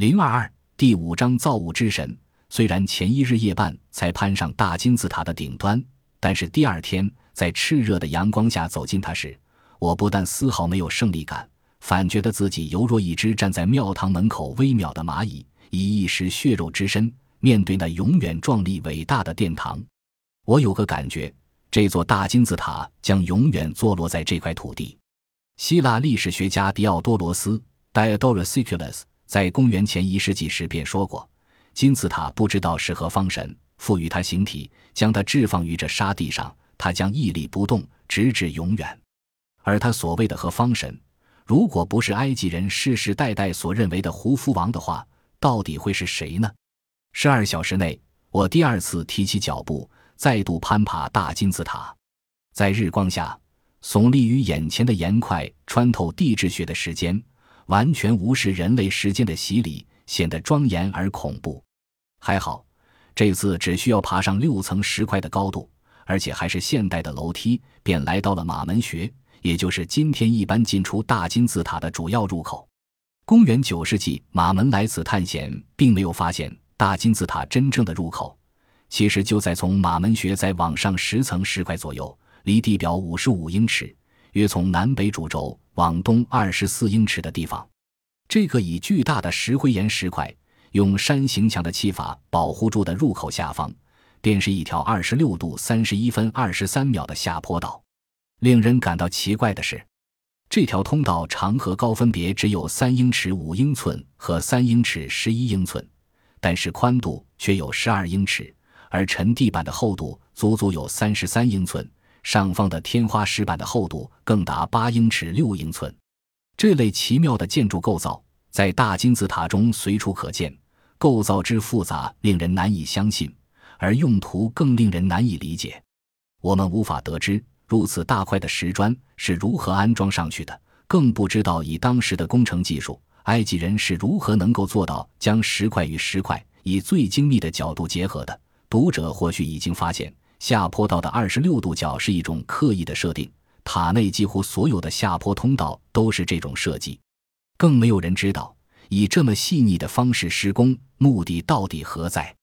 零二二第五章造物之神。虽然前一日夜半才攀上大金字塔的顶端，但是第二天在炽热的阳光下走近它时，我不但丝毫没有胜利感，反觉得自己犹若一只站在庙堂门口微渺的蚂蚁，以一时血肉之身面对那永远壮丽伟大的殿堂。我有个感觉，这座大金字塔将永远坐落在这块土地。希腊历史学家狄奥多罗斯 （Diodorus Siculus） 在公元前一世纪时便说过：“金字塔不知道是何方神赋予它形体，将它置放于这沙地上，它将屹立不动，直至永远。”而他所谓的何方神，如果不是埃及人世世代代所认为的胡夫王的话，到底会是谁呢？十二小时内，我第二次提起脚步，再度攀爬大金字塔，在日光下。耸立于眼前的岩块，穿透地质学的时间，完全无视人类时间的洗礼，显得庄严而恐怖。还好，这次只需要爬上六层石块的高度，而且还是现代的楼梯，便来到了马门穴，也就是今天一般进出大金字塔的主要入口。公元九世纪，马门来此探险，并没有发现大金字塔真正的入口，其实就在从马门穴再往上十层石块左右。离地表五十五英尺，约从南北主轴往东二十四英尺的地方，这个以巨大的石灰岩石块用山形墙的砌法保护住的入口下方，便是一条二十六度三十一分二十三秒的下坡道。令人感到奇怪的是，这条通道长和高分别只有三英尺五英寸和三英尺十一英寸，但是宽度却有十二英尺，而沉地板的厚度足足有三十三英寸。上方的天花石板的厚度更达八英尺六英寸，这类奇妙的建筑构造在大金字塔中随处可见，构造之复杂令人难以相信，而用途更令人难以理解。我们无法得知如此大块的石砖是如何安装上去的，更不知道以当时的工程技术，埃及人是如何能够做到将石块与石块以最精密的角度结合的。读者或许已经发现。下坡道的二十六度角是一种刻意的设定，塔内几乎所有的下坡通道都是这种设计。更没有人知道以这么细腻的方式施工目的到底何在。